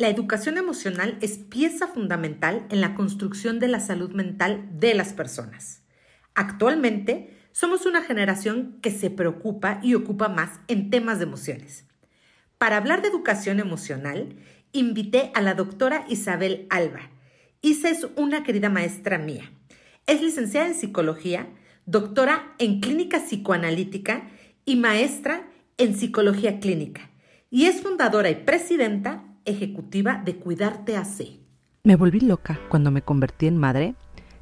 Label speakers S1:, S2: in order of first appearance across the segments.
S1: La educación emocional es pieza fundamental en la construcción de la salud mental de las personas. Actualmente, somos una generación que se preocupa y ocupa más en temas de emociones. Para hablar de educación emocional, invité a la doctora Isabel Alba. Isa es una querida maestra mía. Es licenciada en psicología, doctora en clínica psicoanalítica y maestra en psicología clínica. Y es fundadora y presidenta ejecutiva de Cuidarte AC.
S2: ¿Me volví loca cuando me convertí en madre?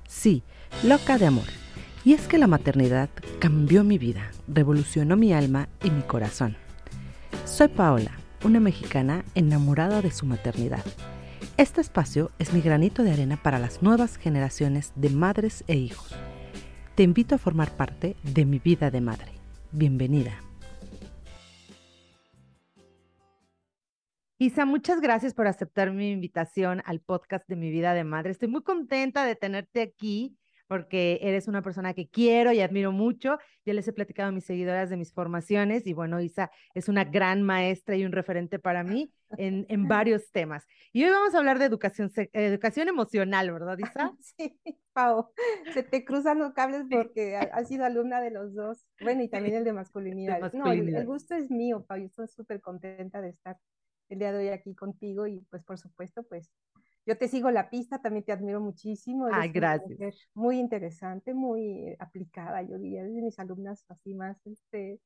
S2: Sí, loca de amor. Y es que la maternidad cambió mi vida, revolucionó mi alma y mi corazón. Soy Paola, una mexicana enamorada de su maternidad. Este espacio es mi granito de arena para las nuevas generaciones de madres e hijos. Te invito a formar parte de mi vida de madre. Bienvenida. Isa, muchas gracias por aceptar mi invitación al podcast de mi vida de madre. Estoy muy contenta de tenerte aquí porque eres una persona que quiero y admiro mucho. Ya les he platicado a mis seguidoras de mis formaciones y bueno, Isa es una gran maestra y un referente para mí en, en varios temas. Y hoy vamos a hablar de educación, educación emocional, ¿verdad, Isa?
S3: Sí, Pau, se te cruzan los cables porque has sido alumna de los dos. Bueno, y también el de masculinidad. No, el, gusto es mío, Pau. Yo estoy súper contenta de estar el día de hoy aquí contigo y pues por supuesto, pues yo te sigo la pista, también te admiro muchísimo.
S2: Ay, gracias.
S3: Muy interesante, muy aplicada, yo diría, de mis alumnas así más, este,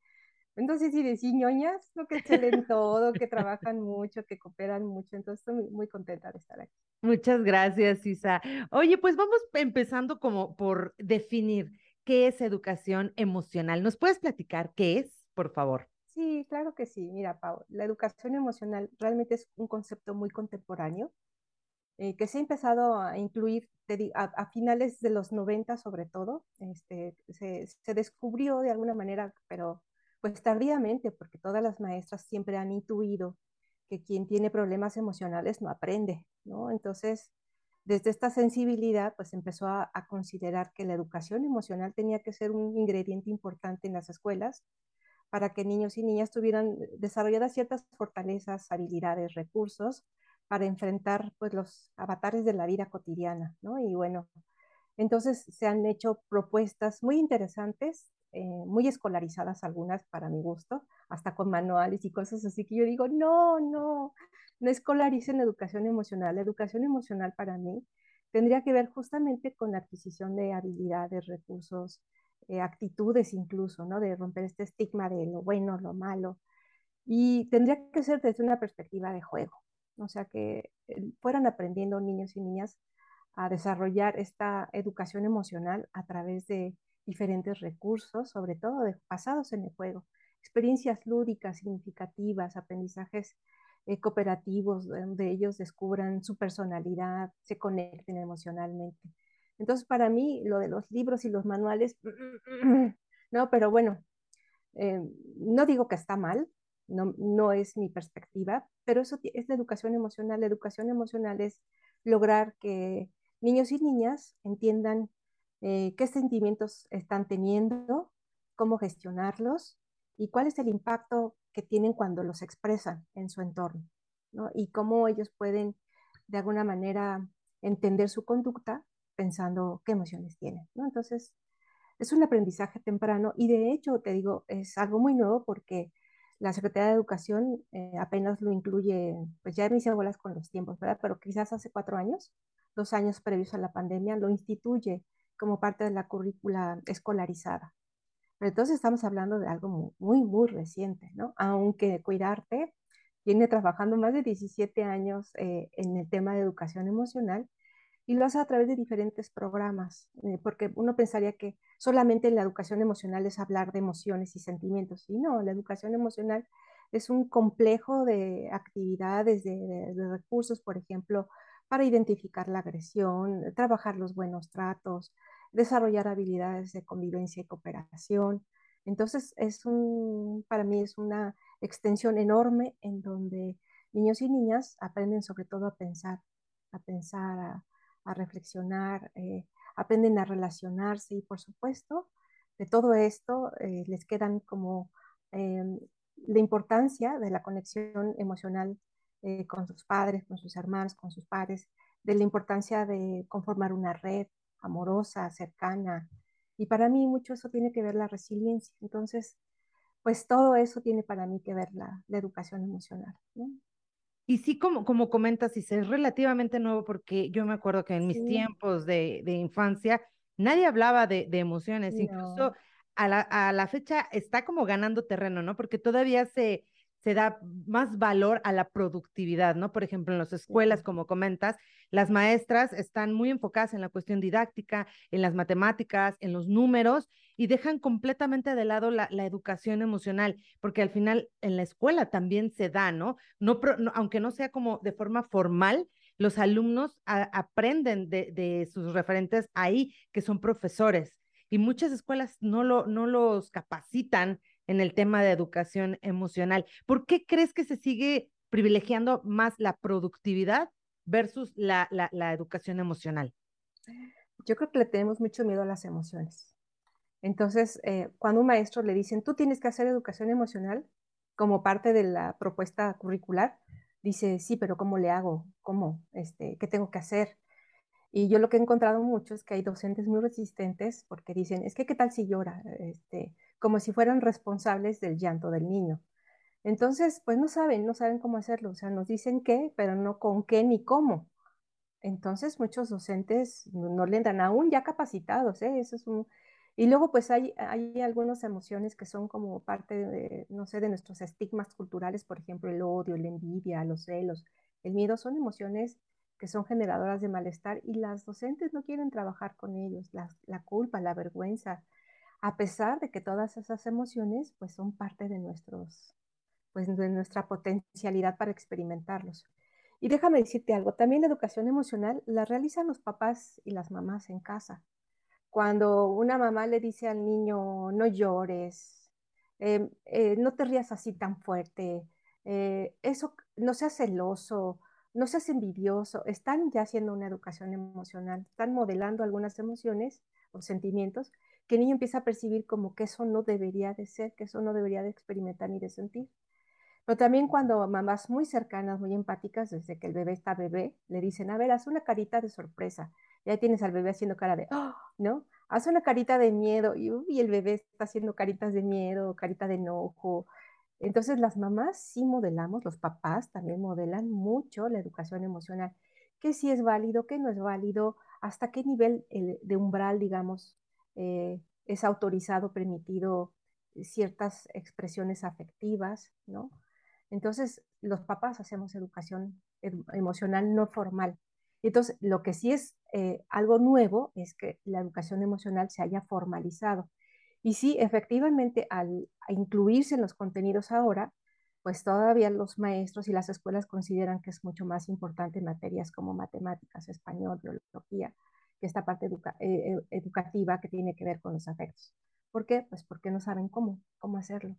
S3: entonces sí decir ñoñas, lo que en todo, que trabajan mucho, que cooperan mucho, entonces estoy muy, contenta de estar aquí.
S2: Muchas gracias, Isa. Oye, pues vamos empezando como por definir qué es educación emocional. ¿Nos puedes platicar qué es, por favor?
S3: Sí, claro que sí. Mira, Pau, la educación emocional realmente es un concepto muy contemporáneo eh, que se ha empezado a incluir a, finales de los 90 sobre todo, este, se, descubrió de alguna manera, pero pues tardíamente, porque todas las maestras siempre han intuido que quien tiene problemas emocionales no aprende, ¿no? Entonces, desde esta sensibilidad, pues empezó a considerar que la educación emocional tenía que ser un ingrediente importante en las escuelas para que niños y niñas tuvieran desarrolladas ciertas fortalezas, habilidades, recursos para enfrentar pues los avatares de la vida cotidiana, ¿no? Y bueno, entonces se han hecho propuestas muy interesantes, eh, muy escolarizadas algunas para mi gusto, hasta con manuales y cosas así que yo digo, no, no, no escolaricen educación emocional. La educación emocional para mí tendría que ver justamente con la adquisición de habilidades, recursos, eh, actitudes incluso, ¿no? De romper este estigma de lo bueno, lo malo. Y tendría que ser desde una perspectiva de juego, o sea, que eh, fueran aprendiendo niños y niñas a desarrollar esta educación emocional a través de diferentes recursos, sobre todo de, basados en el juego, experiencias lúdicas, significativas, aprendizajes eh, cooperativos, donde ellos descubran su personalidad, se conecten emocionalmente. Entonces, para mí, lo de los libros y los manuales, no, pero bueno, eh, no digo que está mal, no, no es mi perspectiva, pero eso es la educación emocional. La educación emocional es lograr que niños y niñas entiendan eh, qué sentimientos están teniendo, cómo gestionarlos y cuál es el impacto que tienen cuando los expresan en su entorno, ¿no? Y cómo ellos pueden, de alguna manera, entender su conducta pensando qué emociones tienen, ¿no? Entonces, es un aprendizaje temprano y de hecho, te digo, es algo muy nuevo porque la Secretaría de Educación eh, apenas lo incluye, pues ya me hice bolas con los tiempos, ¿verdad? Pero quizás hace cuatro años, dos años previos a la pandemia, lo instituye como parte de la currícula escolarizada. Pero entonces estamos hablando de algo muy, muy, reciente, ¿no? Aunque Cuidarte viene trabajando más de 17 años eh, en el tema de educación emocional y lo hace a través de diferentes programas, eh, porque uno pensaría que solamente la educación emocional es hablar de emociones y sentimientos, y no, la educación emocional es un complejo de actividades, de, recursos, por ejemplo, para identificar la agresión, trabajar los buenos tratos, desarrollar habilidades de convivencia y cooperación. Entonces, es un, para mí es una extensión enorme en donde niños y niñas aprenden sobre todo a pensar, a pensar, a, a reflexionar, eh, aprenden a relacionarse y por supuesto de todo esto eh, les quedan como em, la importancia de la conexión emocional eh, con sus padres, con sus hermanos, con sus padres, de la importancia de conformar una red amorosa, cercana. Y para mí mucho eso tiene que ver la resiliencia. Entonces, pues todo eso tiene para mí que ver la, educación emocional.
S2: Y sí, como, como comentas, y es relativamente nuevo porque yo me acuerdo que en mis tiempos de, infancia nadie hablaba de, emociones, incluso a la, a la, fecha está como ganando terreno, ¿no? Porque todavía se, se da más valor a la productividad, ¿no? Por ejemplo, en las escuelas, como comentas, las maestras están muy enfocadas en la cuestión didáctica, en las matemáticas, en los números y dejan completamente de lado la, educación emocional, porque al final en la escuela también se da, ¿no? no, aunque no sea como de forma formal, los alumnos aprenden de, de, sus referentes ahí, que son profesores. Y muchas escuelas no, lo, no los capacitan en el tema de educación emocional. ¿Por qué crees que se sigue privilegiando más la productividad versus la, la, educación emocional?
S3: Yo creo que le tenemos mucho miedo a las emociones. Entonces, eh, cuando un maestro le dicen, tú tienes que hacer educación emocional como parte de la propuesta curricular, dice, sí, pero ¿cómo le hago? ¿Cómo? Este, ¿Qué tengo que hacer? Y yo lo que he encontrado mucho es que hay docentes muy resistentes porque dicen, es que qué tal si llora, este, como si fueran responsables del llanto del niño. Entonces, pues no saben, no saben cómo hacerlo, o sea, nos dicen qué, pero no con qué ni cómo. Entonces, muchos docentes no, le dan aún ya capacitados, ¿eh? Eso es un... Y luego, pues hay, hay algunas emociones que son como parte de, no sé, de nuestros estigmas culturales, por ejemplo, el odio, la envidia, los celos, el miedo, son emociones que son generadoras de malestar y las docentes no quieren trabajar con ellos, la, culpa, la vergüenza, a pesar de que todas esas emociones pues son parte de nuestros, pues de nuestra potencialidad para experimentarlos. Y déjame decirte algo, también la educación emocional la realizan los papás y las mamás en casa. Cuando una mamá le dice al niño, no llores, em, eh, no te rías así tan fuerte, eh, eso no seas celoso, no seas envidioso, están ya haciendo una educación emocional, están modelando algunas emociones o sentimientos que el niño empieza a percibir como que eso no debería de ser, que eso no debería de experimentar ni de sentir. Pero también cuando mamás muy cercanas, muy empáticas, desde que el bebé está bebé, le dicen, a ver, haz una carita de sorpresa. Y ahí tienes al bebé haciendo cara de, oh", ¿no? Haz una carita de miedo y, y el bebé está haciendo caritas de miedo, carita de enojo, entonces las mamás sí modelamos, los papás también modelan mucho la educación emocional, que si es válido, que no es válido, hasta qué nivel de umbral, digamos, eh, es autorizado, permitido ciertas expresiones afectivas, ¿no? Entonces los papás hacemos educación emocional no formal. Entonces, lo que sí es eh, algo nuevo es que la educación emocional se haya formalizado. Y sí, efectivamente, al incluirse en los contenidos ahora, pues todavía los maestros y las escuelas consideran que es mucho más importante materias como matemáticas, español, biología, que esta parte eh, eh, educativa que tiene que ver con los afectos. ¿Por qué? Pues porque no saben cómo, cómo hacerlo.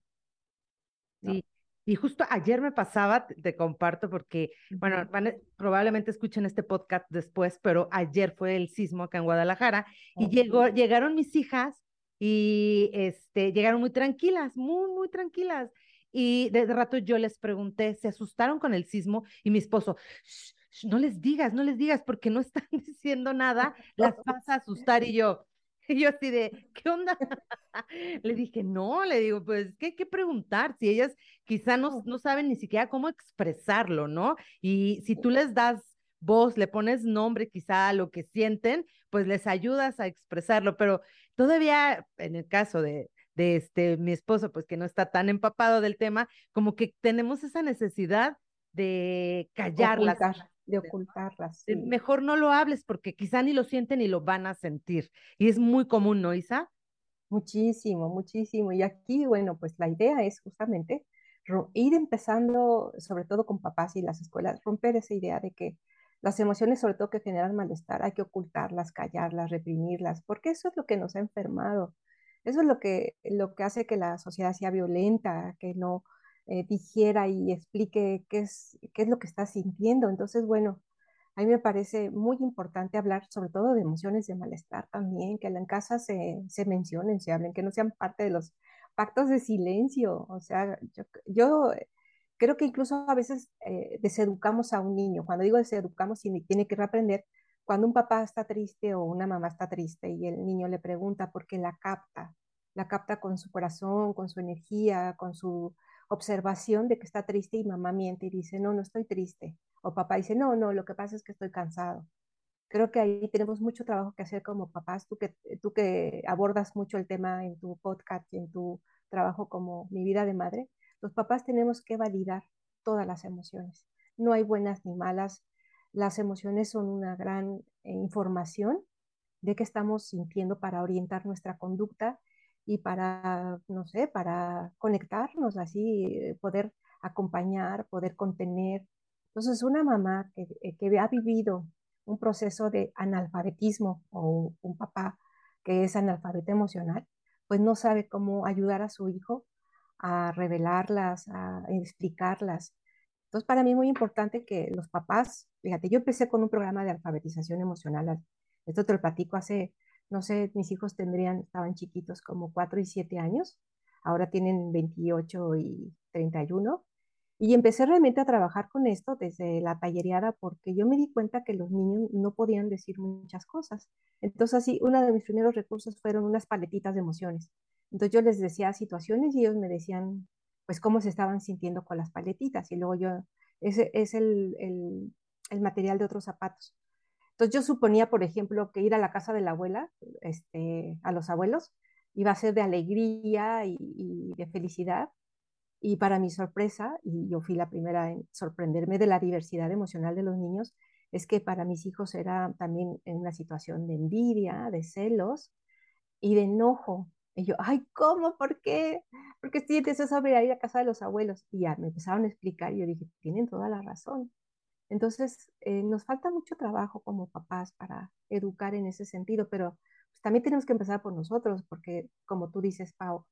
S2: Sí, y justo ayer me pasaba, te, comparto porque, bueno, probablemente escuchen este podcast después, pero ayer fue el sismo acá en Guadalajara y llegó, llegaron mis hijas y este, llegaron muy tranquilas, muy, muy tranquilas. Y de, rato yo les pregunté, se asustaron con el sismo y mi esposo, no les digas, no les digas, porque no están diciendo nada, las vas a asustar. Y yo, y yo así de, ¿qué onda? le dije, no, le digo, pues, ¿qué hay que preguntar? Si ellas quizá no, no saben ni siquiera cómo expresarlo, ¿no? Y si tú les das voz, le pones nombre quizá a lo que sienten, pues les ayudas a expresarlo, pero todavía en el caso de, de este, mi esposo, pues que no está tan empapado del tema, como que tenemos esa necesidad de callarlas.
S3: De ocultarlas.
S2: Mejor no lo hables porque quizá ni lo sienten ni lo van a sentir. Y es muy común, ¿no, Isa?
S3: Muchísimo, muchísimo. Y aquí, bueno, pues la idea es justamente ir empezando, sobre todo con papás y las escuelas, romper esa idea de que las emociones, sobre todo que generan malestar, hay que ocultarlas, callarlas, reprimirlas, porque eso es lo que nos ha enfermado. Eso es lo que, lo que hace que la sociedad sea violenta, que no eh, y explique qué es, qué es lo que está sintiendo. Entonces, bueno, a mí me parece muy importante hablar sobre todo de emociones de malestar también, que en casa se, se mencionen, se hablen, que no sean parte de los pactos de silencio. O sea, yo, yo creo que incluso a veces eh, deseducamos a un niño. Cuando digo deseducamos, tiene que reaprender. Cuando un papá está triste o una mamá está triste y el niño le pregunta porque la capta, la capta con su corazón, con su energía, con su observación de que está triste y mamá miente y dice, no, no estoy triste. O papá dice, no, no, lo que pasa es que estoy cansado. Creo que ahí tenemos mucho trabajo que hacer como papás, tú que, tú que abordas mucho el tema en tu podcast y en tu trabajo como mi vida de madre, los papás tenemos que validar todas las emociones. No hay buenas ni malas. Las emociones son una gran eh, información de qué estamos sintiendo para orientar nuestra conducta y para, no sé, para conectarnos así, eh, poder acompañar, poder contener. Entonces, una mamá que, eh, que ha vivido un proceso de analfabetismo o un papá que es analfabeto emocional, pues no sabe cómo ayudar a su hijo a revelarlas, a explicarlas. Entonces, para mí es muy importante que los papás, fíjate, yo empecé con un programa de alfabetización emocional, esto te lo platico hace no sé, mis hijos tendrían, estaban chiquitos como 4 y 7 años, ahora tienen 28 y 31. Y empecé realmente a trabajar con esto desde la tallereada porque yo me di cuenta que los niños no podían decir muchas cosas. Entonces, así, uno de mis primeros recursos fueron unas paletitas de emociones. Entonces, yo les decía situaciones y ellos me decían, pues, cómo se estaban sintiendo con las paletitas. Y luego yo, ese es el, el, el material de otros zapatos. Entonces yo suponía, por ejemplo, que ir a la casa de la abuela, este, a los abuelos, iba a ser de alegría y, de felicidad. Y para mi sorpresa, y yo fui la primera en sorprenderme de la diversidad emocional de los niños, es que para mis hijos era también una situación de envidia, de celos y de enojo. Y yo, ay, ¿cómo? ¿Por qué? Porque sientes eso sobre ir a casa de los abuelos. Y ya me empezaron a explicar y yo dije, tienen toda la razón. Entonces, eh, nos falta mucho trabajo como papás para educar en ese sentido, pero pues, también tenemos que empezar por nosotros, porque como tú dices, Pau,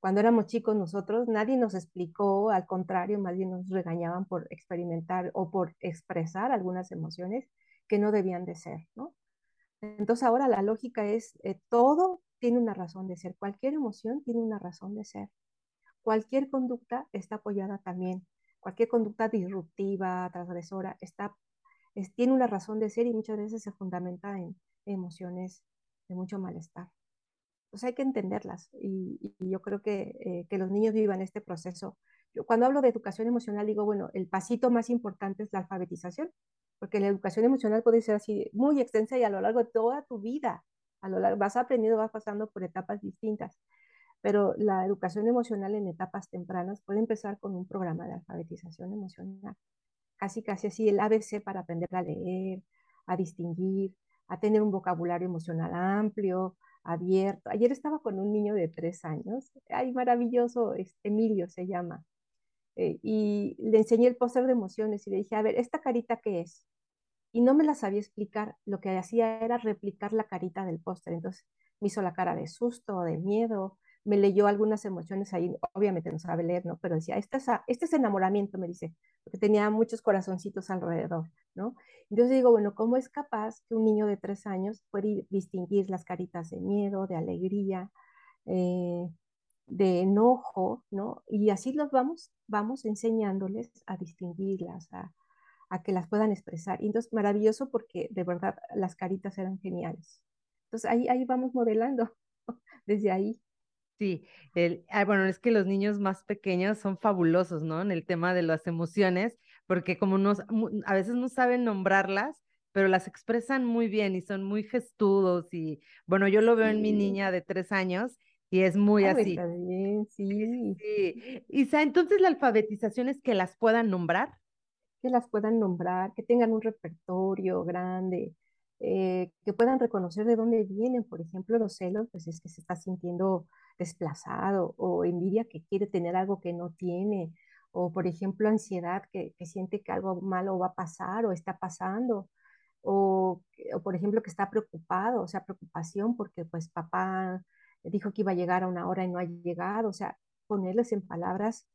S3: cuando éramos chicos nosotros, nadie nos explicó, al contrario, más bien nos regañaban por experimentar o por expresar algunas emociones que no debían de ser. Entonces ahora la lógica es, eh, todo tiene una razón de ser, cualquier emoción tiene una razón de ser, cualquier conducta está apoyada también cualquier conducta disruptiva, transgresora, está, tiene una razón de ser y muchas veces se fundamenta en emociones de mucho malestar. Pues hay que entenderlas y, yo creo que, eh, que, los niños vivan este proceso. Cuando hablo de educación emocional digo, bueno, el pasito más importante es la alfabetización, porque la educación emocional puede ser así muy extensa y a lo largo de toda tu vida, a lo largo, vas aprendiendo, vas pasando por etapas distintas pero la educación emocional en etapas tempranas puede empezar con un programa de alfabetización emocional, casi casi así el ABC para aprender a leer, a distinguir, a tener un vocabulario emocional amplio, abierto. Ayer estaba con un niño de tres años, ay, maravilloso, Emilio se llama, eh, y le enseñé el póster de emociones y le dije, a ver, ¿esta carita qué es? Y no me la sabía explicar, lo que hacía era replicar la carita del póster, entonces me hizo la cara de susto, de miedo, me leyó algunas emociones ahí, obviamente no sabe leer, ¿no? Pero decía, este es, este es enamoramiento, me dice, porque tenía muchos corazoncitos alrededor, ¿no? Entonces digo, bueno, ¿cómo es capaz que un niño de tres años puede distinguir las caritas de miedo, de alegría, eh, de enojo, ¿no? Y así los vamos, vamos enseñándoles a distinguirlas, a, a que las puedan expresar. Y entonces, maravilloso porque de verdad las caritas eran geniales. Entonces ahí, ahí vamos modelando desde ahí.
S2: Sí, el, ah, bueno, es que los niños más pequeños son fabulosos, ¿no? En el tema de las emociones, porque como nos, a veces no saben nombrarlas, pero las expresan muy bien y son muy gestudos y, bueno, yo lo veo en mi niña de tres años y es muy así.
S3: Bien, sí.
S2: sí. Isa, entonces la alfabetización es que las puedan nombrar.
S3: Que las puedan nombrar, que tengan un repertorio grande, eh, que puedan reconocer de dónde vienen, por ejemplo, los celos, pues es que se está sintiendo desplazado o envidia que quiere tener algo que no tiene o por ejemplo ansiedad que, siente que algo malo va a pasar o está pasando o, por ejemplo que está preocupado, o sea, preocupación porque pues papá dijo que iba a llegar a una hora y no ha llegado, o sea, ponerles en palabras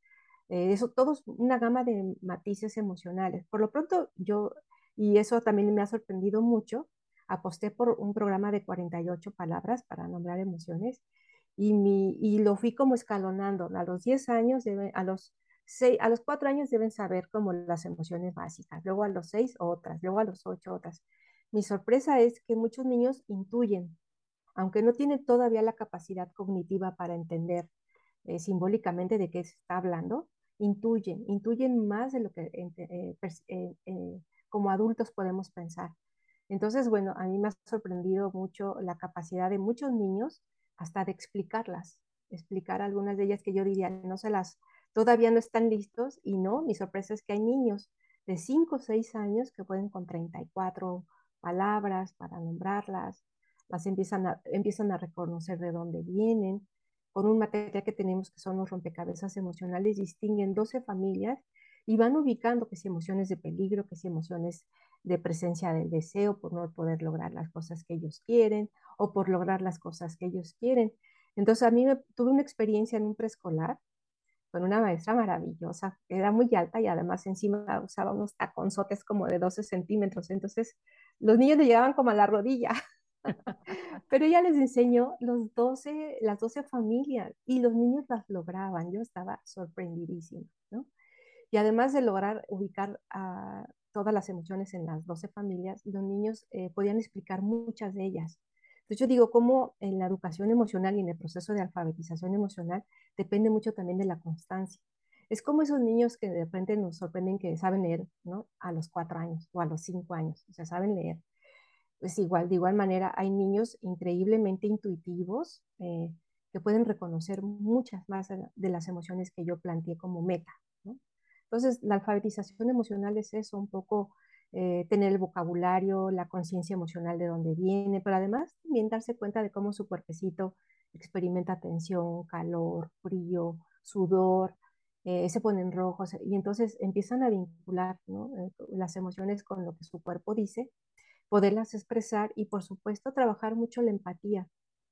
S3: eh, eso, todos una gama de matices emocionales. Por lo pronto yo, y eso también me ha sorprendido mucho, aposté por un programa de 48 palabras para nombrar emociones y, mi, y lo fui como escalonando. A los 10 años, a los a los cuatro años deben saber como las emociones básicas, luego a los seis otras, luego a los ocho otras. Mi sorpresa es que muchos niños intuyen, aunque no tienen todavía la capacidad cognitiva para entender eh, simbólicamente de qué se está hablando, intuyen, intuyen más de lo que eh, eh, como adultos podemos pensar. Entonces, bueno, a mí me ha sorprendido mucho la capacidad de muchos niños hasta de explicarlas, explicar algunas de ellas que yo diría, no se las, todavía no están listos y no, mi sorpresa es que hay niños de 5 o 6 años que pueden con 34 palabras para nombrarlas, las empiezan a, empiezan a reconocer de dónde vienen. Con un material que tenemos que son los rompecabezas emocionales, distinguen 12 familias y van ubicando que si emociones de peligro, que si emociones de presencia del deseo por no poder lograr las cosas que ellos quieren o por lograr las cosas que ellos quieren. Entonces a mí me, tuve una experiencia en un preescolar con una maestra maravillosa, era muy alta y además encima usaba unos taconzotes como de 12 centímetros, entonces los niños le llegaban como a la rodilla. Pero ella les enseñó los 12, las 12 familias y los niños las lograban. Yo estaba sorprendidísima, ¿no? Y además de lograr ubicar a todas las emociones en las 12 familias, los niños eh, podían explicar muchas de ellas. Entonces yo digo, cómo en la educación emocional y en el proceso de alfabetización emocional depende mucho también de la constancia. Es como esos niños que de repente nos sorprenden que saben leer, ¿no? A los cuatro años o a los cinco años, o sea, saben leer. Pues igual, de igual manera, hay niños increíblemente intuitivos eh, que pueden reconocer muchas más de las emociones que yo planteé como meta. Entonces, la alfabetización emocional es eso, un poco eh, tener el vocabulario, la conciencia emocional de dónde viene, pero además también darse cuenta de cómo su cuerpecito experimenta tensión, calor, frío, sudor, eh, se ponen rojos y entonces empiezan a vincular eh, las emociones con lo que su cuerpo dice, poderlas expresar y por supuesto trabajar mucho la empatía.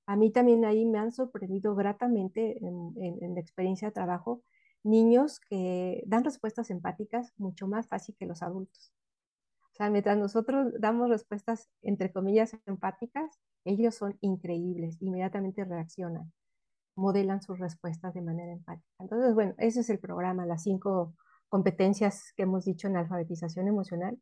S3: A mí también ahí me han sorprendido gratamente en la experiencia de trabajo niños que dan respuestas empáticas mucho más fácil que los adultos. O sea, mientras nosotros damos respuestas, entre comillas, empáticas, ellos son increíbles, inmediatamente reaccionan, modelan sus respuestas de manera empática. Entonces, bueno, ese es el programa, las cinco competencias que hemos dicho en alfabetización emocional.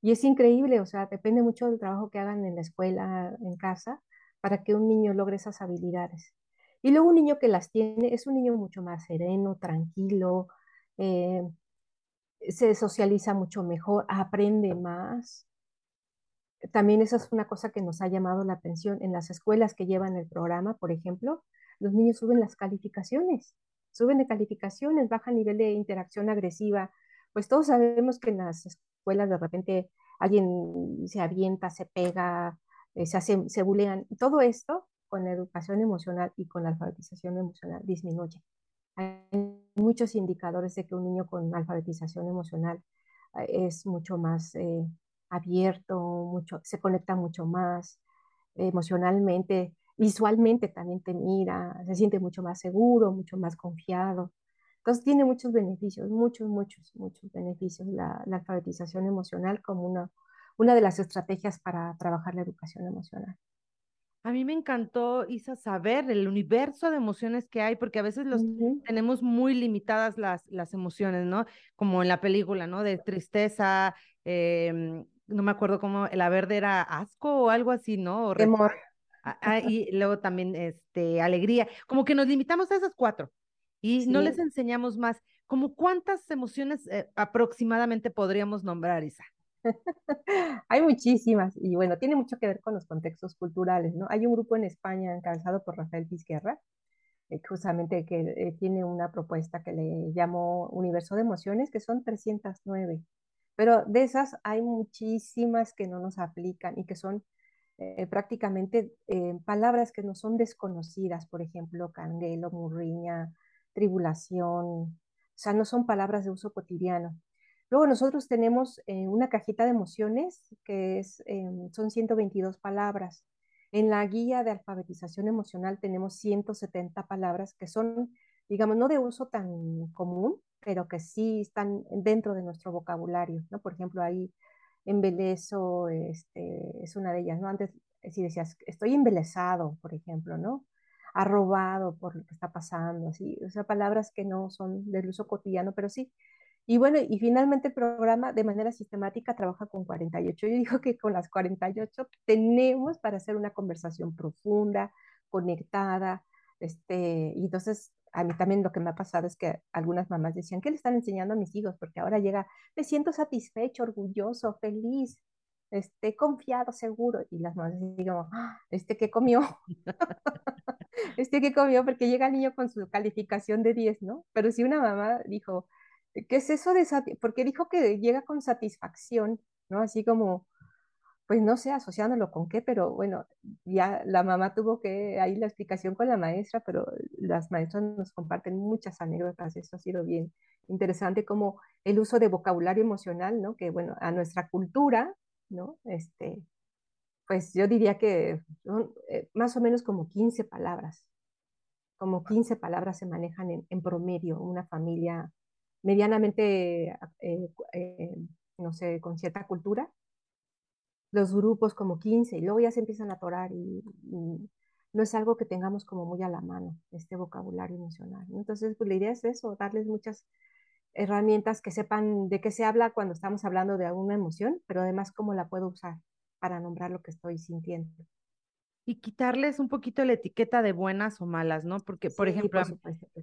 S3: Y es increíble, o sea, depende mucho del trabajo que hagan en la escuela, en casa, para que un niño logre esas habilidades. Y luego un niño que las tiene es un niño mucho más sereno, tranquilo, eh, se socializa mucho mejor, aprende más. También esa es una cosa que nos ha llamado la atención. En las escuelas que llevan el programa, por ejemplo, los niños suben las calificaciones, suben de calificaciones, baja nivel de interacción agresiva. Pues todos sabemos que en las escuelas de repente alguien se avienta, se pega, eh, se, hace, se bulean. Todo esto con la educación emocional y con la alfabetización emocional disminuye. Hay muchos indicadores de que un niño con alfabetización emocional eh, es mucho más eh, abierto, mucho, se conecta mucho más emocionalmente, visualmente también te mira, se siente mucho más seguro, mucho más confiado. Entonces tiene muchos beneficios, muchos, muchos, muchos beneficios la, la alfabetización emocional como una, una de las estrategias para trabajar la educación emocional.
S2: A mí me encantó, Isa, saber el universo de emociones que hay, porque a veces los tenemos muy limitadas las, las emociones, ¿no? Como en la película, ¿no? De tristeza, em, no me acuerdo cómo, la verde era asco o algo así, ¿no? O
S3: Temor.
S2: Ah, ah, y luego también, este, alegría. Como que nos limitamos a esas cuatro y no les enseñamos más. ¿Como cuántas emociones eh, aproximadamente podríamos nombrar, Isa?
S3: Hay muchísimas y bueno, tiene mucho que ver con los contextos culturales, ¿no? Hay un grupo en España encabezado por Rafael Pizquerra, eh, justamente que eh, tiene una propuesta que le llamó Universo de Emociones, que son 309, pero de esas hay muchísimas que no nos aplican y que son eh, prácticamente palabras que no son desconocidas, por ejemplo, canguelo, murriña, tribulación, o sea, no son palabras de uso cotidiano. Luego nosotros tenemos eh, una cajita de emociones que es, em, son 122 palabras. En la guía de alfabetización emocional tenemos 170 palabras que son, digamos, no de uso tan común, pero que sí están dentro de nuestro vocabulario, ¿no? Por ejemplo, ahí embelezo este, es una de ellas, ¿no? Antes, si decías, estoy embelesado, por ejemplo, ¿no? arrobado por lo que está pasando, así, o sea, palabras que no son del uso cotidiano, pero sí. Y bueno, y finalmente el programa de manera sistemática trabaja con 48. Yo digo que con las 48 tenemos para hacer una conversación profunda, conectada, este, y entonces a mí también lo que me ha pasado es que algunas mamás decían, ¿qué le están enseñando a mis hijos? Porque ahora llega, me siento satisfecho, orgulloso, feliz, este, confiado, seguro. Y las mamás digo, ¡Ah! ¿este qué comió? ¿Este qué comió? Porque llega el niño con su calificación de 10, ¿no? Pero si una mamá dijo, ¿qué es eso de? Porque dijo que llega con satisfacción, ¿no? Así como, pues no sé, asociándolo con qué, pero bueno, ya la mamá tuvo que, ahí la explicación con la maestra, pero las maestras nos comparten muchas anécdotas, eso ha sido bien interesante, como el uso de vocabulario emocional, ¿no? Que bueno, a nuestra cultura, ¿no? Este, pues yo diría que son eh, más o menos como 15 palabras, como 15 palabras se manejan en, en promedio, una familia medianamente, eh, eh, no sé, con cierta cultura, los grupos como 15 y luego ya se empiezan a atorar y, no es algo que tengamos como muy a la mano, este vocabulario emocional. Entonces, pues la idea es eso, darles muchas herramientas que sepan de qué se habla cuando estamos hablando de alguna emoción, pero además cómo la puedo usar para nombrar lo que estoy sintiendo.
S2: Y quitarles un poquito la etiqueta de buenas o malas, ¿no? Porque, por ejemplo,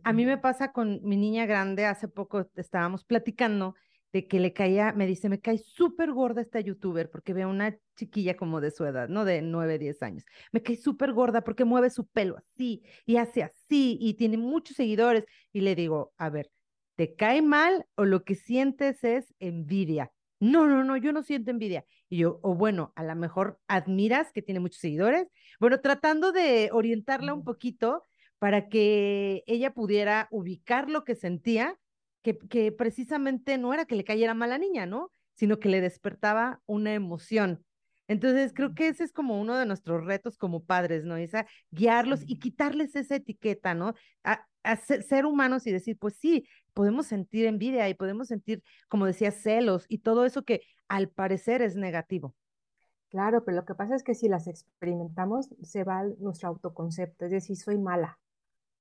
S2: a mí me pasa con mi niña grande, hace poco estábamos platicando de que le caía, me dice, me cae súper gorda esta youtuber porque veo una chiquilla como de su edad, ¿no? De 9, 10 años. Me cae súper gorda porque mueve su pelo así y hace así y tiene muchos seguidores. Y le digo, a ver, ¿te cae mal o lo que sientes es envidia? No, no, no, yo no siento envidia. Y yo, o bueno, a lo mejor admiras que tiene muchos seguidores. Bueno, tratando de orientarla un poquito para que ella pudiera ubicar lo que sentía que, precisamente no era que le cayera mal a la niña, ¿no? Sino que le despertaba una emoción. Entonces, creo que ese es como uno de nuestros retos como padres, ¿no? Esa, guiarlos y quitarles esa etiqueta, ¿no? A, ser, humanos y decir, pues sí, podemos sentir envidia y podemos sentir, como decía, celos y todo eso que al parecer es negativo.
S3: Claro, pero lo que pasa es que si las experimentamos, se va nuestro autoconcepto, es decir, soy mala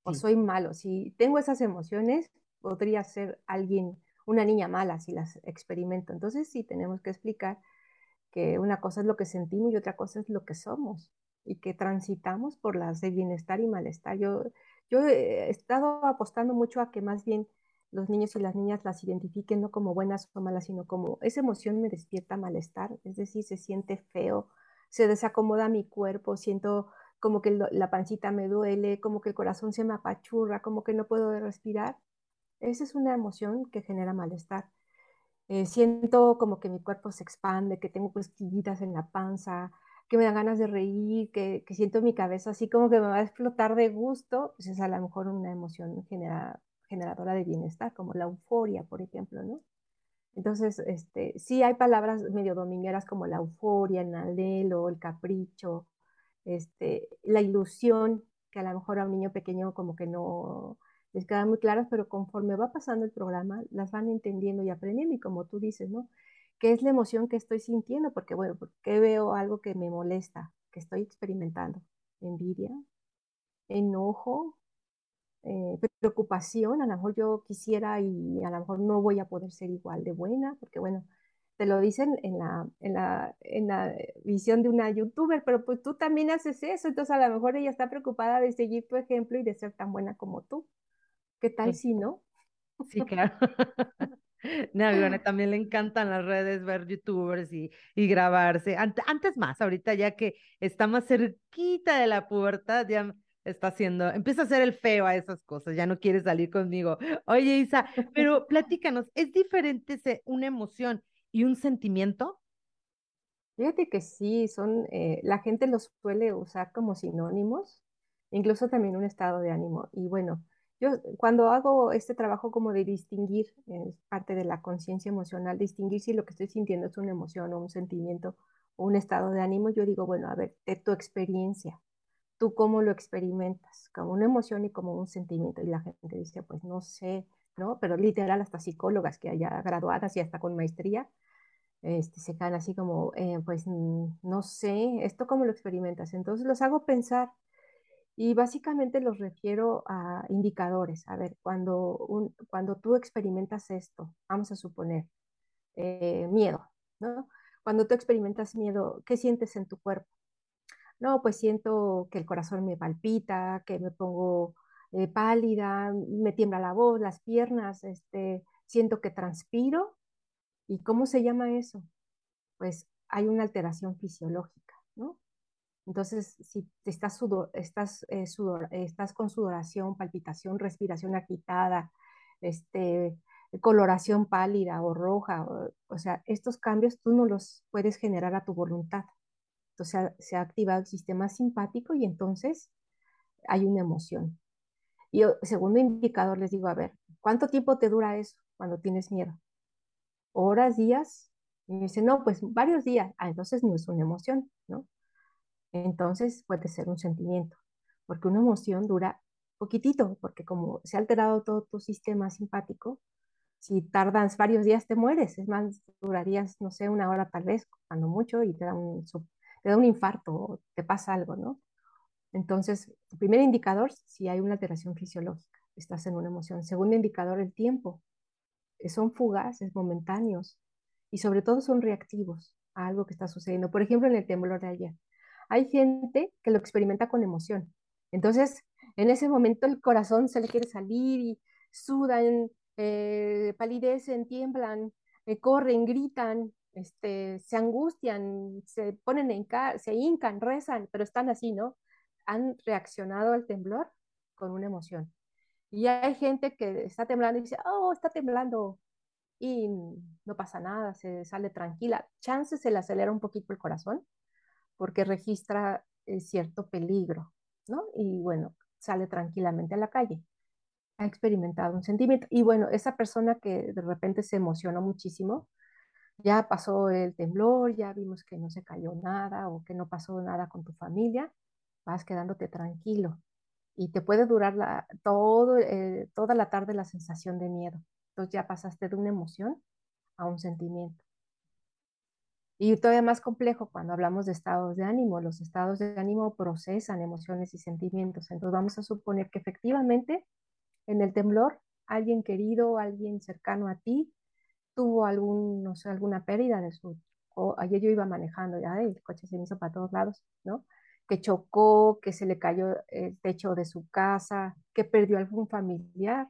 S3: o soy malo. Si tengo esas emociones, podría ser alguien, una niña mala si las experimento. Entonces sí tenemos que explicar que una cosa es lo que sentimos y otra cosa es lo que somos y que transitamos por las de bienestar y malestar. Yo, yo he estado apostando mucho a que más bien los niños y las niñas las identifiquen no como buenas o malas, sino como esa emoción me despierta malestar, es decir, se siente feo, se desacomoda mi cuerpo, siento como que la pancita me duele, como que el corazón se me apachurra, como que no puedo respirar. Esa es una emoción que genera malestar. Eh, siento como que mi cuerpo se expande, que tengo cosquillitas en la panza, que me dan ganas de reír, que, siento mi cabeza así como que me va a explotar de gusto, pues es a lo mejor una emoción generadora de bienestar, como la euforia, por ejemplo, ¿no? Entonces, este, sí hay palabras medio domingueras como la euforia, el anhelo, el capricho, este, la ilusión, que a lo mejor a un niño pequeño como que no, les quedan muy claras, pero conforme va pasando el programa, las van entendiendo y aprendiendo. Y como tú dices, ¿no? ¿Qué es la emoción que estoy sintiendo? Porque, bueno, porque veo algo que me molesta, que estoy experimentando. Envidia, enojo, eh, preocupación. A lo mejor yo quisiera y a lo mejor no voy a poder ser igual de buena, porque, bueno, te lo dicen en la, en la, en la visión de una youtuber, pero pues tú también haces eso, entonces a lo mejor ella está preocupada de seguir tu ejemplo y de ser tan buena como tú. ¿Qué tal si no?
S2: Sí, claro. No, bueno, también le encantan las redes, ver youtubers y, y grabarse. Antes, más, ahorita ya que está más cerquita de la pubertad, ya está haciendo, empieza a hacer el feo a esas cosas, ya no quiere salir conmigo. Oye, Isa, pero platícanos, ¿es diferente una emoción y un sentimiento?
S3: Fíjate que sí, son, eh, la gente los suele usar como sinónimos, incluso también un estado de ánimo. Y bueno, yo cuando hago este trabajo como de distinguir, es parte de la conciencia emocional, distinguir si lo que estoy sintiendo es una emoción o un sentimiento o un estado de ánimo, yo digo, bueno, a ver, de tu experiencia, tú cómo lo experimentas, como una emoción y como un sentimiento. Y la gente dice, pues no sé, ¿no? Pero literal, hasta psicólogas que haya graduadas y hasta con maestría, este, se quedan así como, eh, pues no sé, ¿esto cómo lo experimentas? Entonces los hago pensar Y básicamente los refiero a indicadores. A ver, cuando, un, cuando tú experimentas esto, vamos a suponer, eh, miedo, ¿no? Cuando tú experimentas miedo, ¿qué sientes en tu cuerpo? No, pues siento que el corazón me palpita, que me pongo eh, pálida, me tiembla la voz, las piernas, este, siento que transpiro. ¿Y cómo se llama eso? Pues hay una alteración fisiológica, ¿no? Entonces, si estás, sudor, estás, eh, sudor, estás con sudoración, palpitación, respiración agitada, este, coloración pálida o roja, o, o, sea, estos cambios tú no los puedes generar a tu voluntad. Se ha activado el sistema simpático y entonces hay una emoción. Y segundo indicador, les digo, a ver, ¿cuánto tiempo te dura eso cuando tienes miedo? ¿Horas, días? Y me dice, no, pues varios días. Ah, entonces no es una emoción, ¿no? Entonces puede ser un sentimiento, porque una emoción dura poquitito, porque como se ha alterado todo tu sistema simpático, si tardas varios días te mueres, es más, durarías, no sé, una hora tal vez, cuando mucho, y te da un, te da un infarto, te pasa algo, ¿no? Entonces, el primer indicador, si hay una alteración fisiológica, estás en una emoción. Segundo indicador, el tiempo. Son fugaces, momentáneos y sobre todo son reactivos a algo que está sucediendo. Por ejemplo, en el temblor de ayer. Hay gente que lo experimenta con emoción. Entonces, en ese momento el corazón se le quiere salir y sudan, eh, palidecen, tiemblan, eh, corren, gritan, este, se angustian, se ponen en se hincan, rezan, pero están así, ¿no? Han reaccionado al temblor con una emoción. Y hay gente que está temblando y dice, oh, está temblando, y no pasa nada, se sale tranquila. Chance se le acelera un poquito el corazón porque registra eh, cierto peligro, ¿no? Y bueno, sale tranquilamente a la calle. Ha experimentado un sentimiento. Y bueno, esa persona que de repente se emocionó muchísimo, ya pasó el temblor, ya vimos que no se cayó nada o que no pasó nada con tu familia, vas quedándote tranquilo y te puede durar la, todo, eh, toda la tarde la sensación de miedo. Entonces ya pasaste de una emoción a un sentimiento. Y todavía más complejo cuando hablamos de estados de ánimo. Los estados de ánimo procesan emociones y sentimientos. Entonces vamos a suponer que efectivamente en el temblor alguien querido, alguien cercano a ti, tuvo algún, no sé, alguna pérdida de su... O ayer yo iba manejando, ya el coche se me hizo para todos lados, ¿no? Que chocó, que se le cayó el techo de su casa, que perdió algún familiar.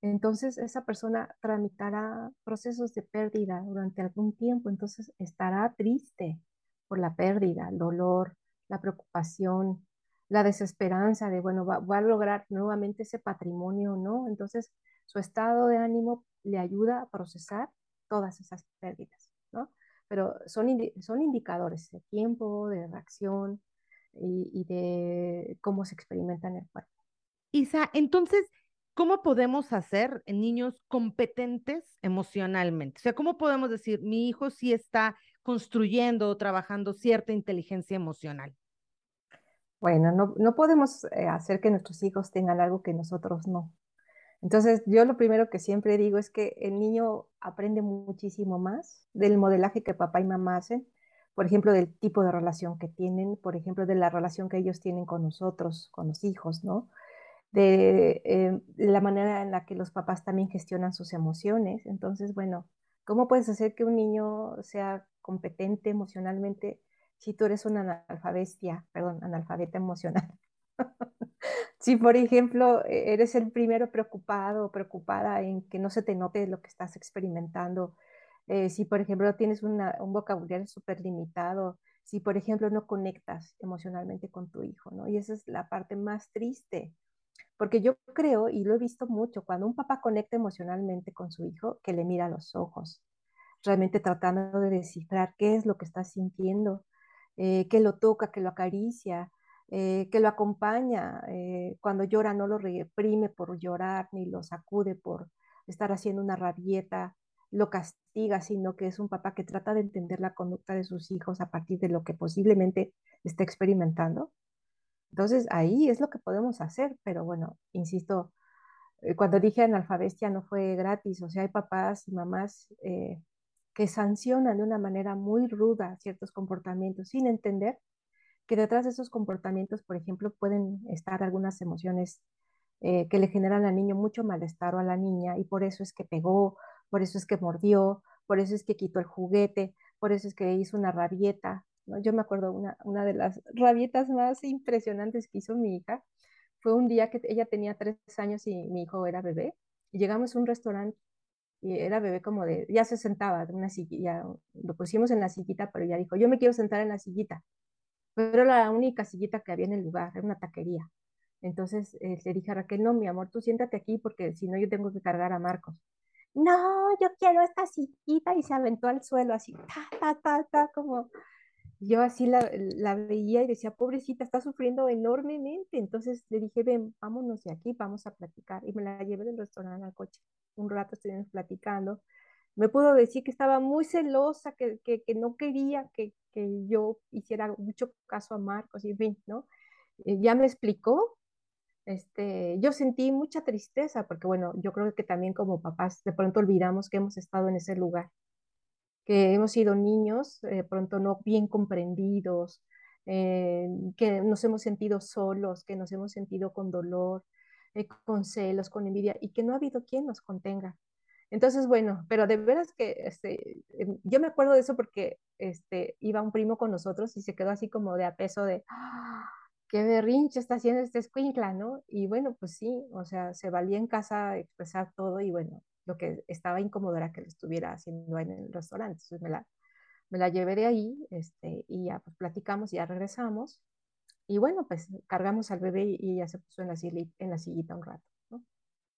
S3: Entonces esa persona tramitará procesos de pérdida durante algún tiempo, entonces estará triste por la pérdida, el dolor, la preocupación, la desesperanza de, bueno, va, va a lograr nuevamente ese patrimonio, ¿no? Entonces su estado de ánimo le ayuda a procesar todas esas pérdidas, ¿no? Pero son, son indicadores de tiempo, de reacción y, y de cómo se experimenta en el cuerpo.
S1: Isa, entonces, ¿cómo podemos hacer niños competentes emocionalmente? O sea, ¿cómo podemos decir, mi hijo sí está construyendo o trabajando cierta inteligencia emocional?
S3: Bueno, no, no podemos eh, hacer que nuestros hijos tengan algo que nosotros no. Entonces, yo lo primero que siempre digo es que el niño aprende muchísimo más del modelaje que papá y mamá hacen, por ejemplo, del tipo de relación que tienen, por ejemplo, de la relación que ellos tienen con nosotros, con los hijos, ¿no? De, eh, la manera en la que los papás también gestionan sus emociones. Entonces, bueno, ¿cómo puedes hacer que un niño sea competente emocionalmente si tú eres una analfabestia, perdón, analfabeta emocional? Si, por ejemplo, e-, eres el primero preocupado o preocupada en que no se te note lo que estás experimentando, eh, si, por ejemplo, tienes un vocabulario súper limitado, si, por ejemplo, no conectas emocionalmente con tu hijo, ¿no? Y esa es la parte más triste, porque yo creo, y lo he visto mucho, cuando un papá conecta emocionalmente con su hijo, que le mira los ojos, realmente tratando de descifrar qué es lo que está sintiendo, eh, que lo toca, que lo acaricia, eh, que lo acompaña. Eh, cuando llora no lo reprime por llorar, ni lo sacude por estar haciendo una rabieta, lo castiga, sino que es un papá que trata de entender la conducta de sus hijos a partir de lo que posiblemente está experimentando. Entonces ahí es lo que podemos hacer, pero bueno, insisto, eh, cuando dije analfabestia no fue gratis, o sea, hay papás y mamás que sancionan de una manera muy ruda ciertos comportamientos sin entender que detrás de esos comportamientos, por ejemplo, pueden estar algunas emociones eh, que le generan al niño mucho malestar o a la niña y por eso es que pegó, por eso es que mordió, por eso es que quitó el juguete, por eso es que hizo una rabieta. Yo me acuerdo una, una de las rabietas más impresionantes que hizo mi hija. Fue un día que ella tenía tres años y mi hijo era bebé. Y llegamos a un restaurante y era bebé como de, ya se sentaba en una sillita, lo pusimos en la sillita, pero ya dijo, yo me quiero sentar en la sillita. Pero la única sillita que había en el lugar, era una taquería. Entonces eh, le dije a Raquel, no, mi amor, tú siéntate aquí porque si no yo tengo que cargar a Marcos. No, yo quiero esta sillita y se aventó al suelo así, ta, ta, ta, ta, como yo así la, la veía y decía, pobrecita, está sufriendo enormemente. Entonces le dije, ven, vámonos de aquí, vamos a platicar. Y me la llevé del restaurante al coche. Un rato estuvimos platicando. Me pudo decir que estaba muy celosa, que, que, no quería que, que, yo hiciera mucho caso a Marcos, y en fin, ¿no? Eh, ya me explicó. Este, yo sentí mucha tristeza porque, bueno, yo creo que también como papás de pronto olvidamos que hemos estado en ese lugar que hemos sido niños, eh, pronto no bien comprendidos, eh, que nos hemos sentido solos, que nos hemos sentido con dolor, con celos, con envidia, y que no ha habido quien nos contenga. Entonces, bueno, pero de veras que este, em, yo me acuerdo de eso porque este, iba un primo con nosotros y se quedó así como de a peso de, ¡Ah! qué berrinche está haciendo este escuincla, ¿no? Y bueno, pues sí, o sea, se valía en casa expresar todo y bueno, lo que estaba incómodo era que lo estuviera haciendo en el restaurante. Entonces me la, me la llevé de ahí este, y ya pues, platicamos, ya regresamos. Y bueno, pues cargamos al bebé y ella se puso en la, en la sillita un rato.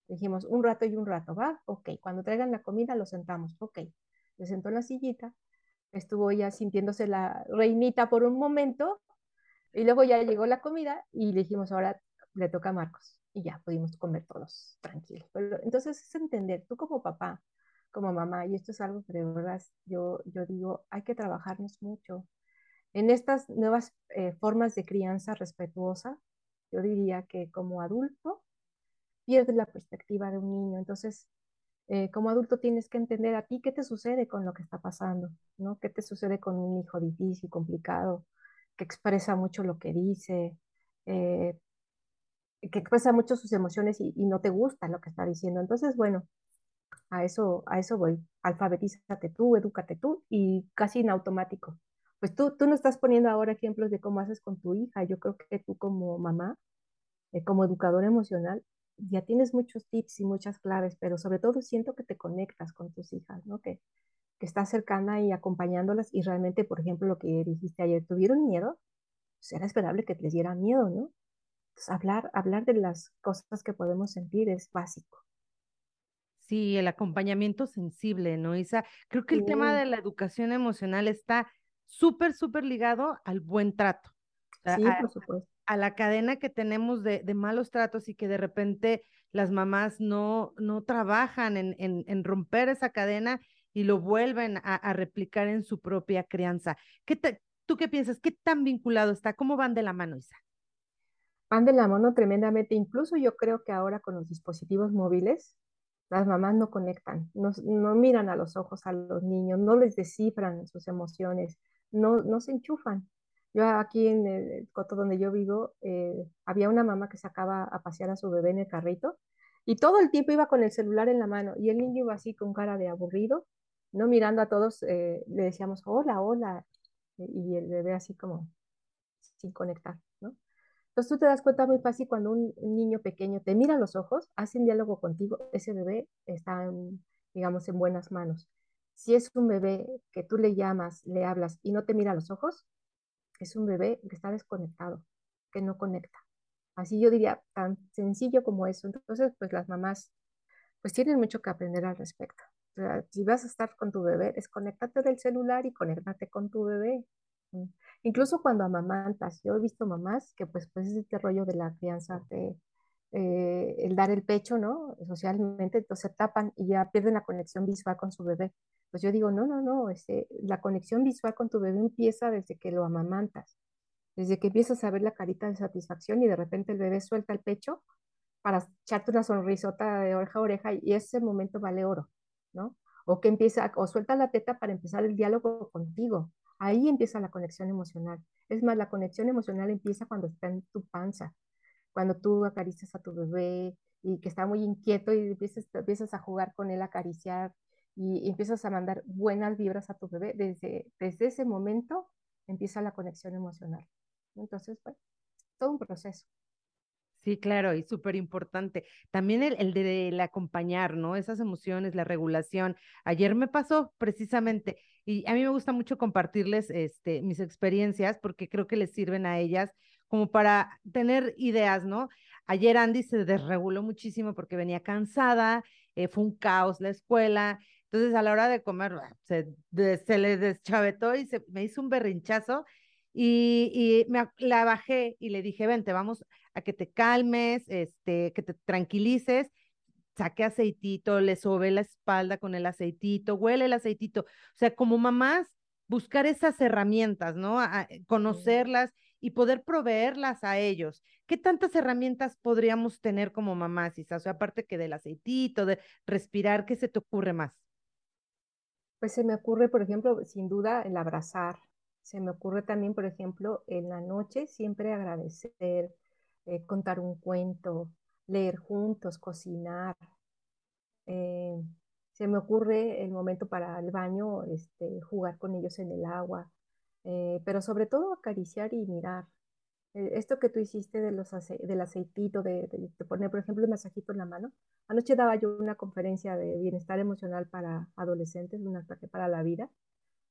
S3: Dijimos, un rato y un rato, ¿va? Ok, cuando traigan la comida lo sentamos, ok. Se sentó en la sillita, estuvo ya sintiéndose la reinita por un momento y luego ya llegó la comida y le dijimos, ahora le toca a Marcos y ya pudimos comer todos tranquilos. Pero, entonces es entender, tú como papá, como mamá, y esto es algo que de verdad yo, yo digo, hay que trabajarnos mucho. En estas nuevas eh, formas de crianza respetuosa, yo diría que como adulto pierdes la perspectiva de un niño. Entonces, eh, como adulto tienes que entender a ti qué te sucede con lo que está pasando, ¿no? ¿Qué te sucede con un hijo difícil, complicado, que expresa mucho lo que dice, eh, que expresa mucho sus emociones y, no te gusta lo que está diciendo. Entonces, bueno, a eso, a eso voy. Alfabetízate tú, edúcate tú y casi en automático. Pues tú, tú no estás poniendo ahora ejemplos de cómo haces con tu hija. Yo creo que tú como mamá, eh, como educadora emocional, ya tienes muchos tips y muchas claves, pero sobre todo siento que te conectas con tus hijas, ¿no? Que, que estás cercana y acompañándolas y realmente, por ejemplo, lo que dijiste ayer, ¿tuvieron miedo? Pues era esperable que les diera miedo, ¿no? Pues, hablar, hablar de las cosas que podemos sentir es básico.
S2: Sí, el acompañamiento sensible, ¿no, Isa? Creo que el tema de la educación emocional está súper, súper ligado al buen trato.
S3: Sí, a, por supuesto.
S2: A la cadena que tenemos de, malos tratos y que de repente las mamás no, no trabajan en, romper esa cadena y lo vuelven a, replicar en su propia crianza. ¿Qué ¿Tú qué piensas? ¿Qué tan vinculado está? ¿Cómo van de la mano, Isa?
S3: van de la mano tremendamente. Incluso yo creo que ahora con los dispositivos móviles, las mamás no conectan, no, no miran a los ojos a los niños, no les descifran sus emociones, no, no se enchufan. Yo aquí en el coto donde yo vivo, eh, había una mamá que sacaba a pasear a su bebé en el carrito y todo el tiempo iba con el celular en la mano y el niño iba así con cara de aburrido, no mirando a todos, eh, le decíamos hola, hola, y el bebé así como sin conectar, ¿no? Entonces tú te das cuenta muy fácil cuando un, niño pequeño te mira los ojos, hace un diálogo contigo, ese bebé está, digamos, en buenas manos. Si es un bebé que tú le llamas, le hablas y no te mira los ojos, es un bebé que está desconectado, que no conecta. Así yo diría, tan sencillo como eso. Entonces, pues las mamás, pues tienen mucho que aprender al respecto. si vas a estar con tu bebé, desconéctate del celular y conéctate con tu bebé. Incluso cuando amamantas, yo he visto mamás que pues, pues es este rollo de la crianza, de, eh, el dar el pecho, ¿no? Socialmente, entonces se tapan y ya pierden la conexión visual con su bebé. Pues yo digo, no, no, no, este, la conexión visual con tu bebé empieza desde que lo amamantas, desde que empiezas a ver la carita de satisfacción y de repente el bebé suelta el pecho para echarte una sonrisota de oreja a oreja y ese momento vale oro, ¿no? O que empieza, o suelta la teta para empezar el diálogo contigo, Ahí empieza la conexión emocional. Es más, la conexión emocional empieza cuando está en tu panza, cuando tú acaricias a tu bebé y que está muy inquieto y empiezas, empiezas a jugar con él, a acariciar y, empiezas a mandar buenas vibras a tu bebé. Desde, desde ese momento empieza la conexión emocional. Entonces, bueno, todo un proceso.
S2: Sí, claro, y súper importante. También el, el de el acompañar, ¿no? Esas emociones, la regulación. Ayer me pasó precisamente, y a mí me gusta mucho compartirles este, mis experiencias porque creo que les sirven a ellas como para tener ideas, ¿no? Ayer Andy se desreguló muchísimo porque venía cansada, eh, fue un caos la escuela, entonces a la hora de comer se, se le deschavetó y se, me hizo un berrinchazo y, y me, la bajé y le dije, vente, vamos a que te calmes, este, que te tranquilices, saque aceitito, le sobe la espalda con el aceitito, huele el aceitito. O sea, como mamás, buscar esas herramientas, ¿no? Eh, conocerlas y poder proveerlas a ellos. ¿Qué tantas herramientas podríamos tener como mamás, Isa? O sea, aparte que del aceitito, de respirar, ¿qué se te ocurre más?
S3: Pues se me ocurre, por ejemplo, sin duda, el abrazar. Se me ocurre también, por ejemplo, en la noche siempre agradecer, eh, contar un cuento, leer juntos, cocinar. Eh, se me ocurre el momento para el baño, este, jugar con ellos en el agua, eh, pero sobre todo acariciar y mirar. Esto que tú hiciste de los del aceitito, de, poner, por ejemplo, el masajito en la mano. Anoche daba yo una conferencia de bienestar emocional para adolescentes, un ataque para la vida,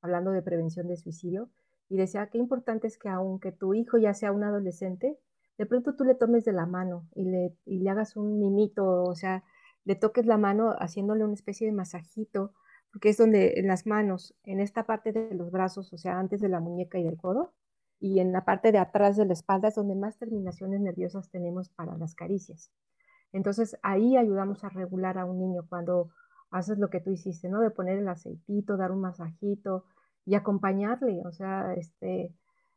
S3: hablando de prevención de suicidio, y decía qué importante es que aunque tu hijo ya sea un adolescente, de pronto tú le tomes de la mano y le, y le hagas un mimito, o sea, le toques la mano haciéndole una especie de masajito, porque es donde en las manos, en esta parte de los brazos, o sea, antes de la muñeca y del codo, y en la parte de atrás de la espalda es donde más terminaciones nerviosas tenemos para las caricias. Entonces ahí ayudamos a regular a un niño cuando haces lo que tú hiciste, ¿no? De poner el aceitito, dar un masajito y acompañarle, o sea, este,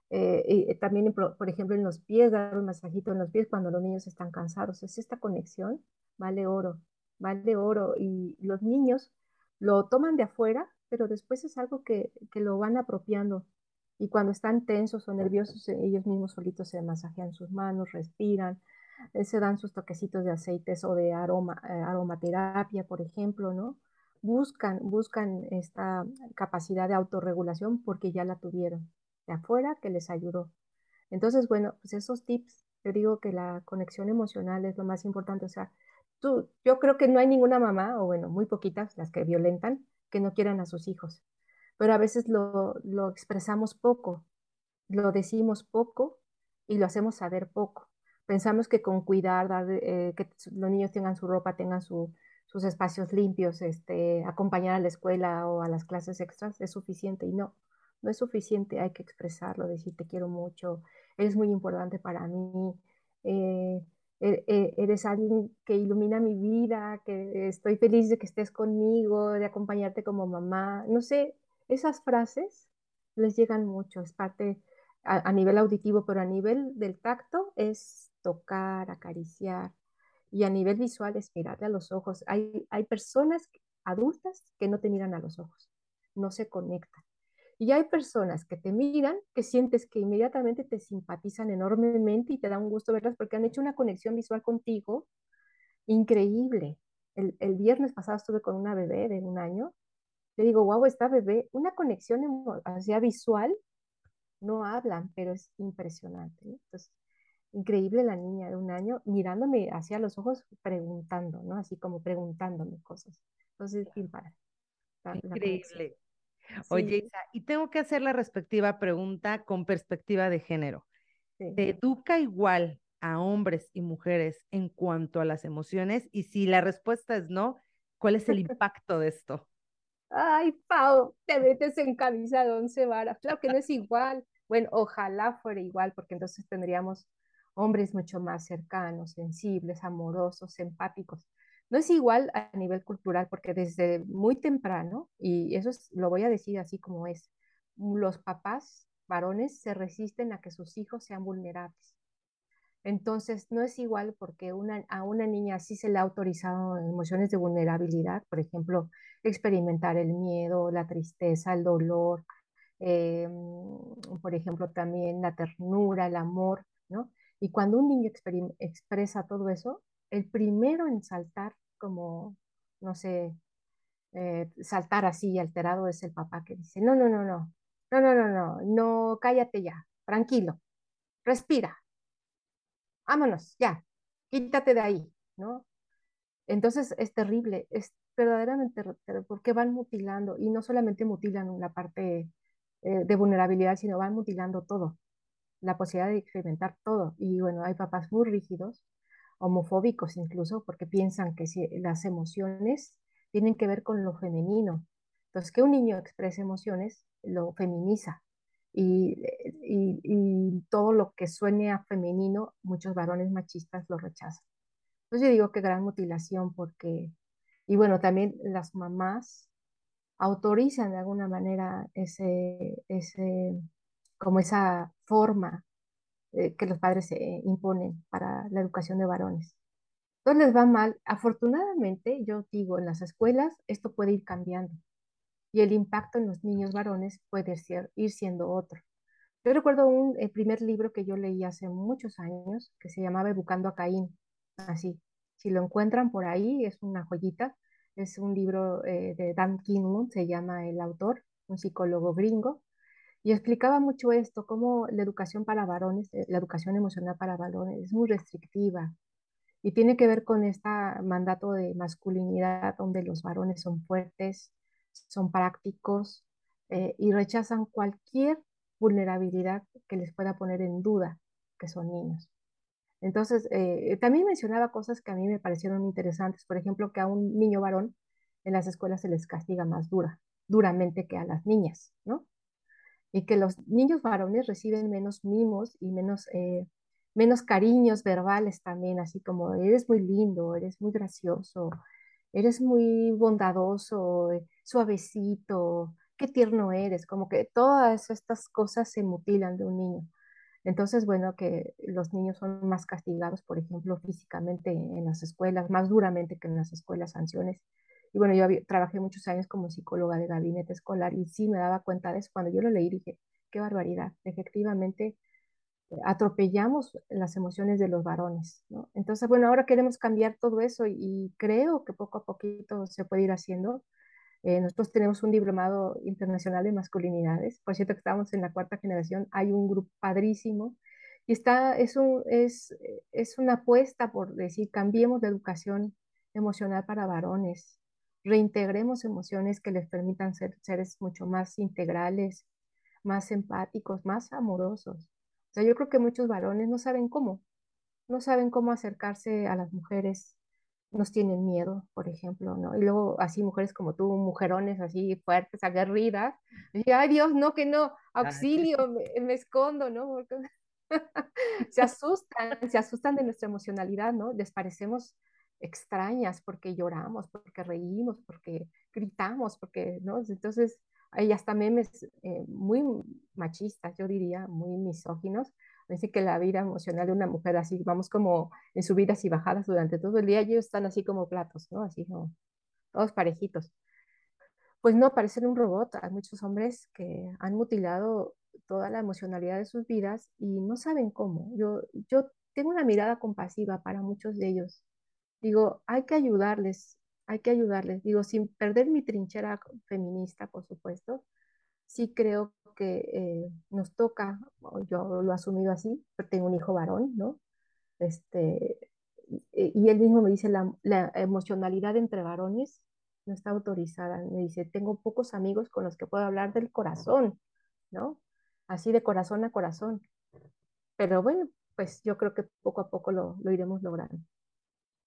S3: eh, y también, por ejemplo, en los pies, dar un masajito en los pies cuando los niños están cansados. Es esta conexión, vale oro, vale oro. Y los niños lo toman de afuera, pero después es algo que, que lo van apropiando. Y cuando están tensos o nerviosos, eh, ellos mismos solitos se masajean sus manos, respiran, eh, se dan sus toquecitos de aceites o de aroma, aromaterapia, por ejemplo, ¿no? Buscan, buscan esta capacidad de autorregulación porque ya la tuvieron de afuera que les ayudó. Entonces, bueno, pues esos tips, te digo que la conexión emocional es lo más importante. O sea, tú, yo creo que no hay ninguna mamá, o bueno, muy poquitas las que violentan, que no quieran a sus hijos. Pero a veces lo, expresamos poco, lo decimos poco y lo hacemos saber poco. Pensamos que con cuidar, eh, que los niños tengan su ropa, tengan su, sus espacios limpios, este, acompañar a la escuela o a las clases extras es suficiente y no no es suficiente, hay que expresarlo, decir te quiero mucho, eres muy importante para mí, eh, e, e, eres alguien que ilumina mi vida, que estoy feliz de que estés conmigo, de acompañarte como mamá, no sé, esas frases les llegan mucho, es parte a, nivel auditivo, pero a nivel del tacto es tocar, acariciar, y a nivel visual es mirarle a los ojos. Hay, hay personas adultas que no te miran a los ojos, no se conectan. Y hay personas que te miran, que sientes que inmediatamente te simpatizan enormemente y te da un gusto verlas porque han hecho una conexión visual contigo increíble. El, viernes pasado estuve con una bebé de un año. Le digo, wow, esta bebé, una conexión hacia visual, no hablan, pero es impresionante. Entonces, increíble la niña de un año mirándome hacia los ojos, preguntando, ¿no? Así como preguntándome cosas. Entonces,
S2: Increíble. Oye, Isa, y tengo que hacer la respectiva pregunta con perspectiva de género. ¿Se educa igual a hombres y mujeres en cuanto a las emociones? Y si la respuesta es no, ¿cuál es el impacto de esto?
S3: Ay, Pau, te metes en camisa de once varas. Claro que no es igual. Bueno, ojalá fuera igual, porque entonces tendríamos hombres mucho más cercanos, sensibles, amorosos, empáticos. No es igual a nivel cultural porque desde muy temprano, y eso lo voy a decir así como es, los papás varones se resisten a que sus hijos sean vulnerables. Entonces, no es igual porque a una niña sí se le ha autorizado emociones de vulnerabilidad, por ejemplo, experimentar el miedo, la tristeza, el dolor, eh, por ejemplo, también la ternura, el amor, ¿no? Y cuando un niño expresa todo eso, el primero en saltar como, no sé, eh, saltar así alterado es el papá que dice, no, no, no, no, no, no, no, no, no, cállate ya, tranquilo, respira, vámonos, ya, quítate de ahí, ¿no? Entonces es terrible, es verdaderamente terrible porque van mutilando y no solamente mutilan la parte eh, de vulnerabilidad, sino van mutilando todo, la posibilidad de experimentar todo. Y bueno, hay papás muy rígidos, homofóbicos incluso, porque piensan que las emociones tienen que ver con lo femenino. Entonces, que un niño exprese emociones lo feminiza. Y, y, todo lo que suene a femenino, muchos varones machistas lo rechazan. Entonces yo digo que gran mutilación porque, y bueno, también las mamás autorizan de alguna manera ese, ese como esa forma eh, que los padres eh, imponen para la educación de varones. Entonces les va mal. Afortunadamente, yo digo, en las escuelas esto puede ir cambiando y el impacto en los niños varones puede ser, ir siendo otro. Yo recuerdo un el primer libro que yo leí hace muchos años que se llamaba Educando a Caín, así. Si lo encuentran por ahí, es una joyita. Es un libro eh, de Dan Kinmon, se llama el autor, un psicólogo gringo, y explicaba mucho esto, cómo la educación para varones, eh, la educación emocional para varones es muy restrictiva y tiene que ver con este mandato de masculinidad donde los varones son fuertes, son prácticos eh, y rechazan cualquier vulnerabilidad que les pueda poner en duda que son niños. Entonces, eh, también mencionaba cosas que a mí me parecieron interesantes, por ejemplo, que a un niño varón en las escuelas se les castiga más dura, duramente que a las niñas, ¿no? Y que los niños varones reciben menos mimos y menos, eh, menos cariños verbales también, así como eres muy lindo, eres muy gracioso, eres muy bondadoso, suavecito, qué tierno eres, como que todas estas cosas se mutilan de un niño. Entonces, bueno, que los niños son más castigados, por ejemplo, físicamente en las escuelas, más duramente que en las escuelas, sanciones. Y bueno, yo trabajé muchos años como psicóloga de gabinete escolar y sí me daba cuenta de eso. Cuando yo lo leí dije, qué barbaridad, efectivamente eh, atropellamos las emociones de los varones, ¿no? Entonces, bueno, ahora queremos cambiar todo eso y, creo que poco a poquito se puede ir haciendo eh, nosotros tenemos un diplomado internacional de masculinidades, por cierto que estamos en la cuarta generación, hay un grupo padrísimo y está, es, un, es, es una apuesta por decir, cambiemos de educación emocional para varones, reintegremos emociones que les permitan ser seres mucho más integrales, más empáticos, más amorosos. O sea, yo creo que muchos varones no saben cómo, no saben cómo acercarse a las mujeres nos tienen miedo, por ejemplo, ¿no? Y luego así mujeres como tú, mujerones así fuertes, aguerridas, y ay Dios, no, que no, auxilio, me, escondo, ¿no? Porque se asustan, se asustan de nuestra emocionalidad, ¿no? Les parecemos extrañas porque lloramos, porque reímos, porque gritamos, porque, ¿no? Entonces, hay hasta memes eh, muy machistas, yo diría, muy misóginos, Dice que la vida emocional de una mujer así, vamos como en subidas y bajadas durante todo el día, ellos están así como platos, ¿no? Así como todos parejitos. Pues no, parecen un robot. Hay muchos hombres que han mutilado toda la emocionalidad de sus vidas y no saben cómo. Yo, yo tengo una mirada compasiva para muchos de ellos. Digo, hay que ayudarles, hay que ayudarles. Digo, sin perder mi trinchera feminista, por supuesto, sí creo que eh, nos toca, yo lo he asumido así, pero tengo un hijo varón, ¿no? Este, y él mismo me dice, la, la, emocionalidad entre varones no está autorizada. Me dice, tengo pocos amigos con los que puedo hablar del corazón, ¿no? Así de corazón a corazón. Pero bueno, pues yo creo que poco a poco lo, lo iremos logrando.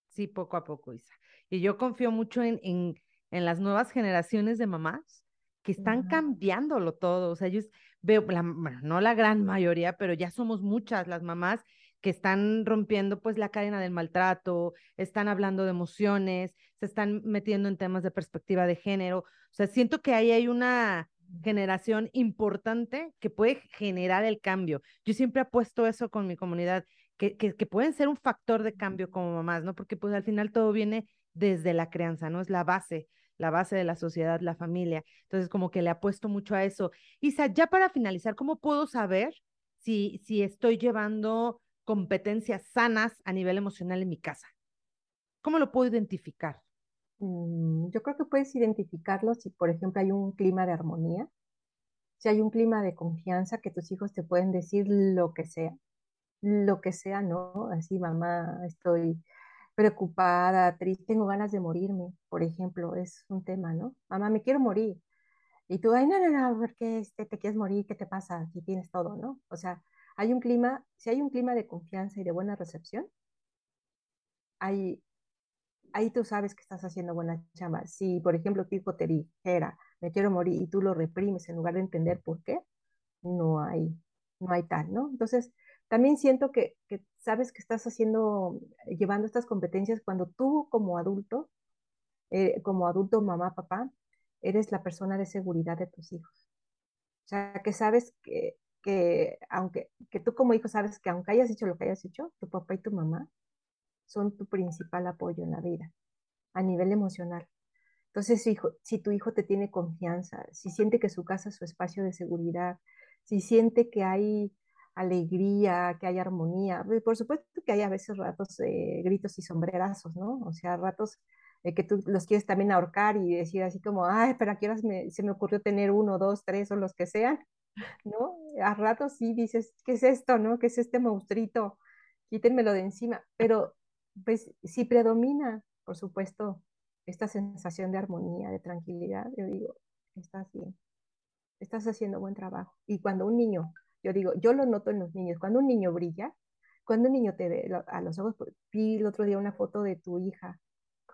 S2: Sí, poco a poco, Isa. Y yo confío mucho en, en, en las nuevas generaciones de mamás que están cambiándolo todo. O sea, yo veo, bueno, no la gran mayoría, pero ya somos muchas las mamás que están rompiendo pues la cadena del maltrato, están hablando de emociones, se están metiendo en temas de perspectiva de género. O sea, siento que ahí hay una generación importante que puede generar el cambio. Yo siempre apuesto eso con mi comunidad, que, que, que pueden ser un factor de cambio como mamás, ¿no? Porque pues al final todo viene desde la crianza, ¿no? Es la base la base de la sociedad, la familia. Entonces, como que le apuesto mucho a eso. Isa, ya para finalizar, ¿cómo puedo saber si, si estoy llevando competencias sanas a nivel emocional en mi casa? ¿Cómo lo puedo identificar?
S3: Mm, yo creo que puedes identificarlo si, por ejemplo, hay un clima de armonía, si hay un clima de confianza que tus hijos te pueden decir lo que sea, lo que sea, ¿no? Así, mamá, estoy preocupada, triste, tengo ganas de morirme, por ejemplo, es un tema, ¿no? Mamá, me quiero morir. Y tú, ay, no, no, no, ¿por qué este, te quieres morir? ¿Qué te pasa? Aquí tienes todo, ¿no? O sea, hay un clima, si hay un clima de confianza y de buena recepción, hay, ahí tú sabes que estás haciendo buena chamba. Si, por ejemplo, tu hijo te dijera, me quiero morir, y tú lo reprimes en lugar de entender por qué, no hay, no hay tal, ¿no? Entonces, también siento que, que sabes que estás haciendo, llevando estas competencias cuando tú como adulto, eh, como adulto, mamá, papá, eres la persona de seguridad de tus hijos. O sea, que sabes que, que aunque que tú como hijo sabes que aunque hayas hecho lo que hayas hecho, tu papá y tu mamá son tu principal apoyo en la vida, a nivel emocional. Entonces, hijo, si tu hijo te tiene confianza, si siente que su casa es su espacio de seguridad, si siente que hay alegría, que hay armonía, pues, por supuesto que hay a veces ratos gritos y sombrerazos, ¿no? O sea, ratos que tú los quieres también ahorcar y decir así como, ay, pero aquí se me ocurrió tener uno, dos, tres o los que sean, ¿no? A ratos sí dices, ¿qué es esto, no? ¿Qué es este monstruito? Quítenmelo de encima. Pero, pues, si predomina, por supuesto, esta sensación de armonía, de tranquilidad, yo digo, estás bien, estás haciendo buen trabajo. Y cuando un niño, yo digo, yo lo noto en los niños, cuando un niño brilla, cuando un niño te ve a los ojos, vi el otro día una foto de tu hija,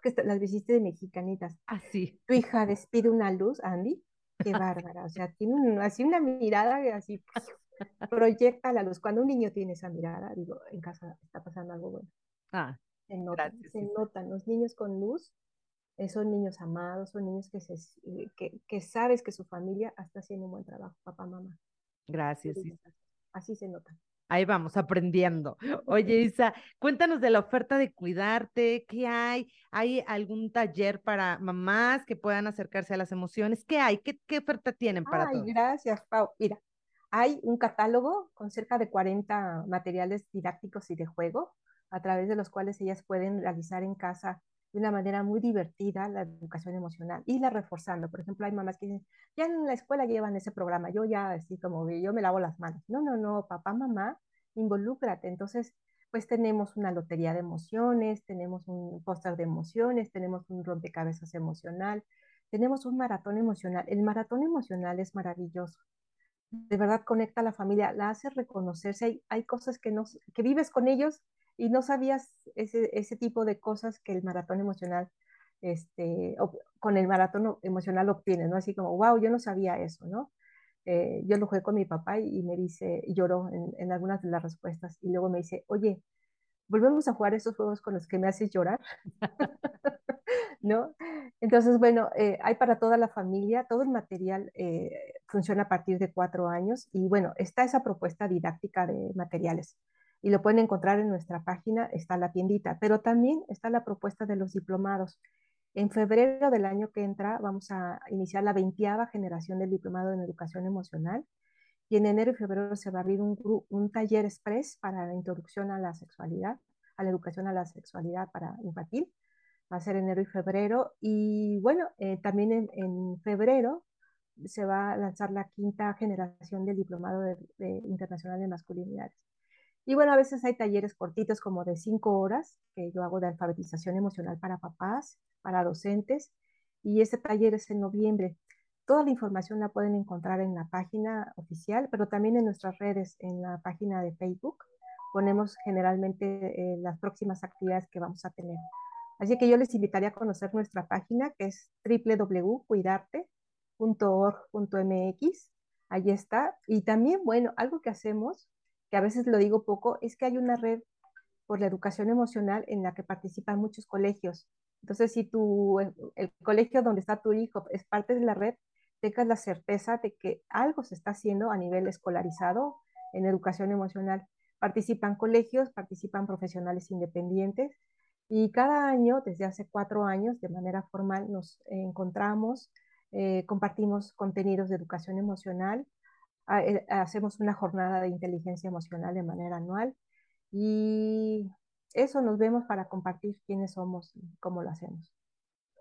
S3: que las visiste de mexicanitas.
S2: Así.
S3: Ah, tu hija despide una luz, Andy, qué bárbara, o sea, tiene así una mirada así, proyecta la luz. Cuando un niño tiene esa mirada, digo, en casa está pasando algo bueno.
S2: Ah,
S3: se notan, se notan. Los niños con luz eh, son niños amados, son niños que, se, eh, que, que, sabes que su familia está haciendo un buen trabajo, papá, mamá.
S2: Gracias.
S3: Así se nota.
S2: Ahí vamos, aprendiendo. Oye, Isa, cuéntanos de la oferta de cuidarte, ¿qué hay? ¿Hay algún taller para mamás que puedan acercarse a las emociones? ¿Qué hay? ¿Qué, qué oferta tienen para
S3: Ay, gracias, Pau. Mira, hay un catálogo con cerca de 40 materiales didácticos y de juego, a través de los cuales ellas pueden realizar en casa de una manera muy divertida la educación emocional y la reforzando. Por ejemplo, hay mamás que dicen, ya en la escuela llevan ese programa, yo ya así como yo me lavo las manos. No, no, no, papá, mamá, involúcrate. Entonces, pues tenemos una lotería de emociones, tenemos un póster de emociones, tenemos un rompecabezas emocional, tenemos un maratón emocional. El maratón emocional es maravilloso. De verdad conecta a la familia, la hace reconocerse. Hay, hay cosas que, no, que vives con ellos y no sabías ese, ese tipo de cosas que el maratón emocional, este, con el maratón emocional obtiene, ¿no? Así como, wow, yo no sabía eso, ¿no? Eh, yo lo jugué con mi papá y, me dice, lloró en, en, algunas de las respuestas y luego me dice, oye, volvemos a jugar esos juegos con los que me haces llorar, ¿no? Entonces, bueno, eh, hay para toda la familia, todo el material eh, funciona a partir de cuatro años y bueno, está esa propuesta didáctica de materiales y lo pueden encontrar en nuestra página, está la tiendita, pero también está la propuesta de los diplomados. En febrero del año que entra vamos a iniciar la veintiava generación del diplomado en educación emocional y en enero y febrero se va a abrir un, un taller express para la introducción a la sexualidad, a la educación a la sexualidad para infantil. Va a ser enero y febrero y bueno, eh, también en, febrero se va a lanzar la quinta generación del diplomado de internacional de masculinidades. Y bueno, a veces hay talleres cortitos como de cinco horas que yo hago de alfabetización emocional para papás, para docentes, y este taller es en noviembre. Toda la información la pueden encontrar en la página oficial, pero también en nuestras redes, en la página de Facebook. Ponemos generalmente eh, las próximas actividades que vamos a tener. Así que yo les invitaría a conocer nuestra página que es www.cuidarte.org.mx. Allí está. Y también, bueno, algo que hacemos que a veces lo digo poco, es que hay una red por la educación emocional en la que participan muchos colegios. Entonces, si tu, el colegio donde está tu hijo es parte de la red, tengas la certeza de que algo se está haciendo a nivel escolarizado en educación emocional. Participan colegios, participan profesionales independientes Y cada año, desde hace cuatro años, de manera formal, nos encontramos, eh, compartimos contenidos de educación emocional, eh, hacemos una jornada de inteligencia emocional de manera anual y eso nos vemos para compartir quiénes somos y cómo lo hacemos.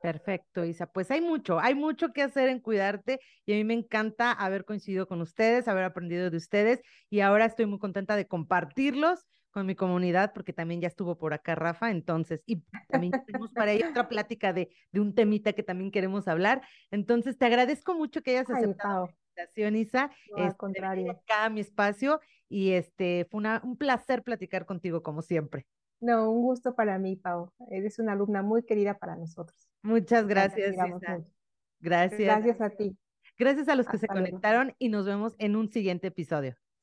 S2: Perfecto, Isa. Pues hay mucho, hay mucho que hacer en cuidarte y a mí me encanta haber coincidido con ustedes, haber aprendido de ustedes y ahora estoy muy contenta de compartirlos con mi comunidad porque también ya estuvo por acá Rafa, entonces, y también tenemos para ella otra plática de, de, un temita que también queremos hablar. Entonces, te agradezco mucho que hayas aceptado invitación, Isa.
S3: No, al este, contrario.
S2: Acá a mi espacio y este, fue una, un placer platicar contigo como siempre.
S3: No, un gusto para mí, Pau. Eres una alumna muy querida para nosotros.
S2: Muchas gracias. Gracias.
S3: Gracias a ti.
S2: Gracias a los que se conectaron y nos vemos en un siguiente episodio.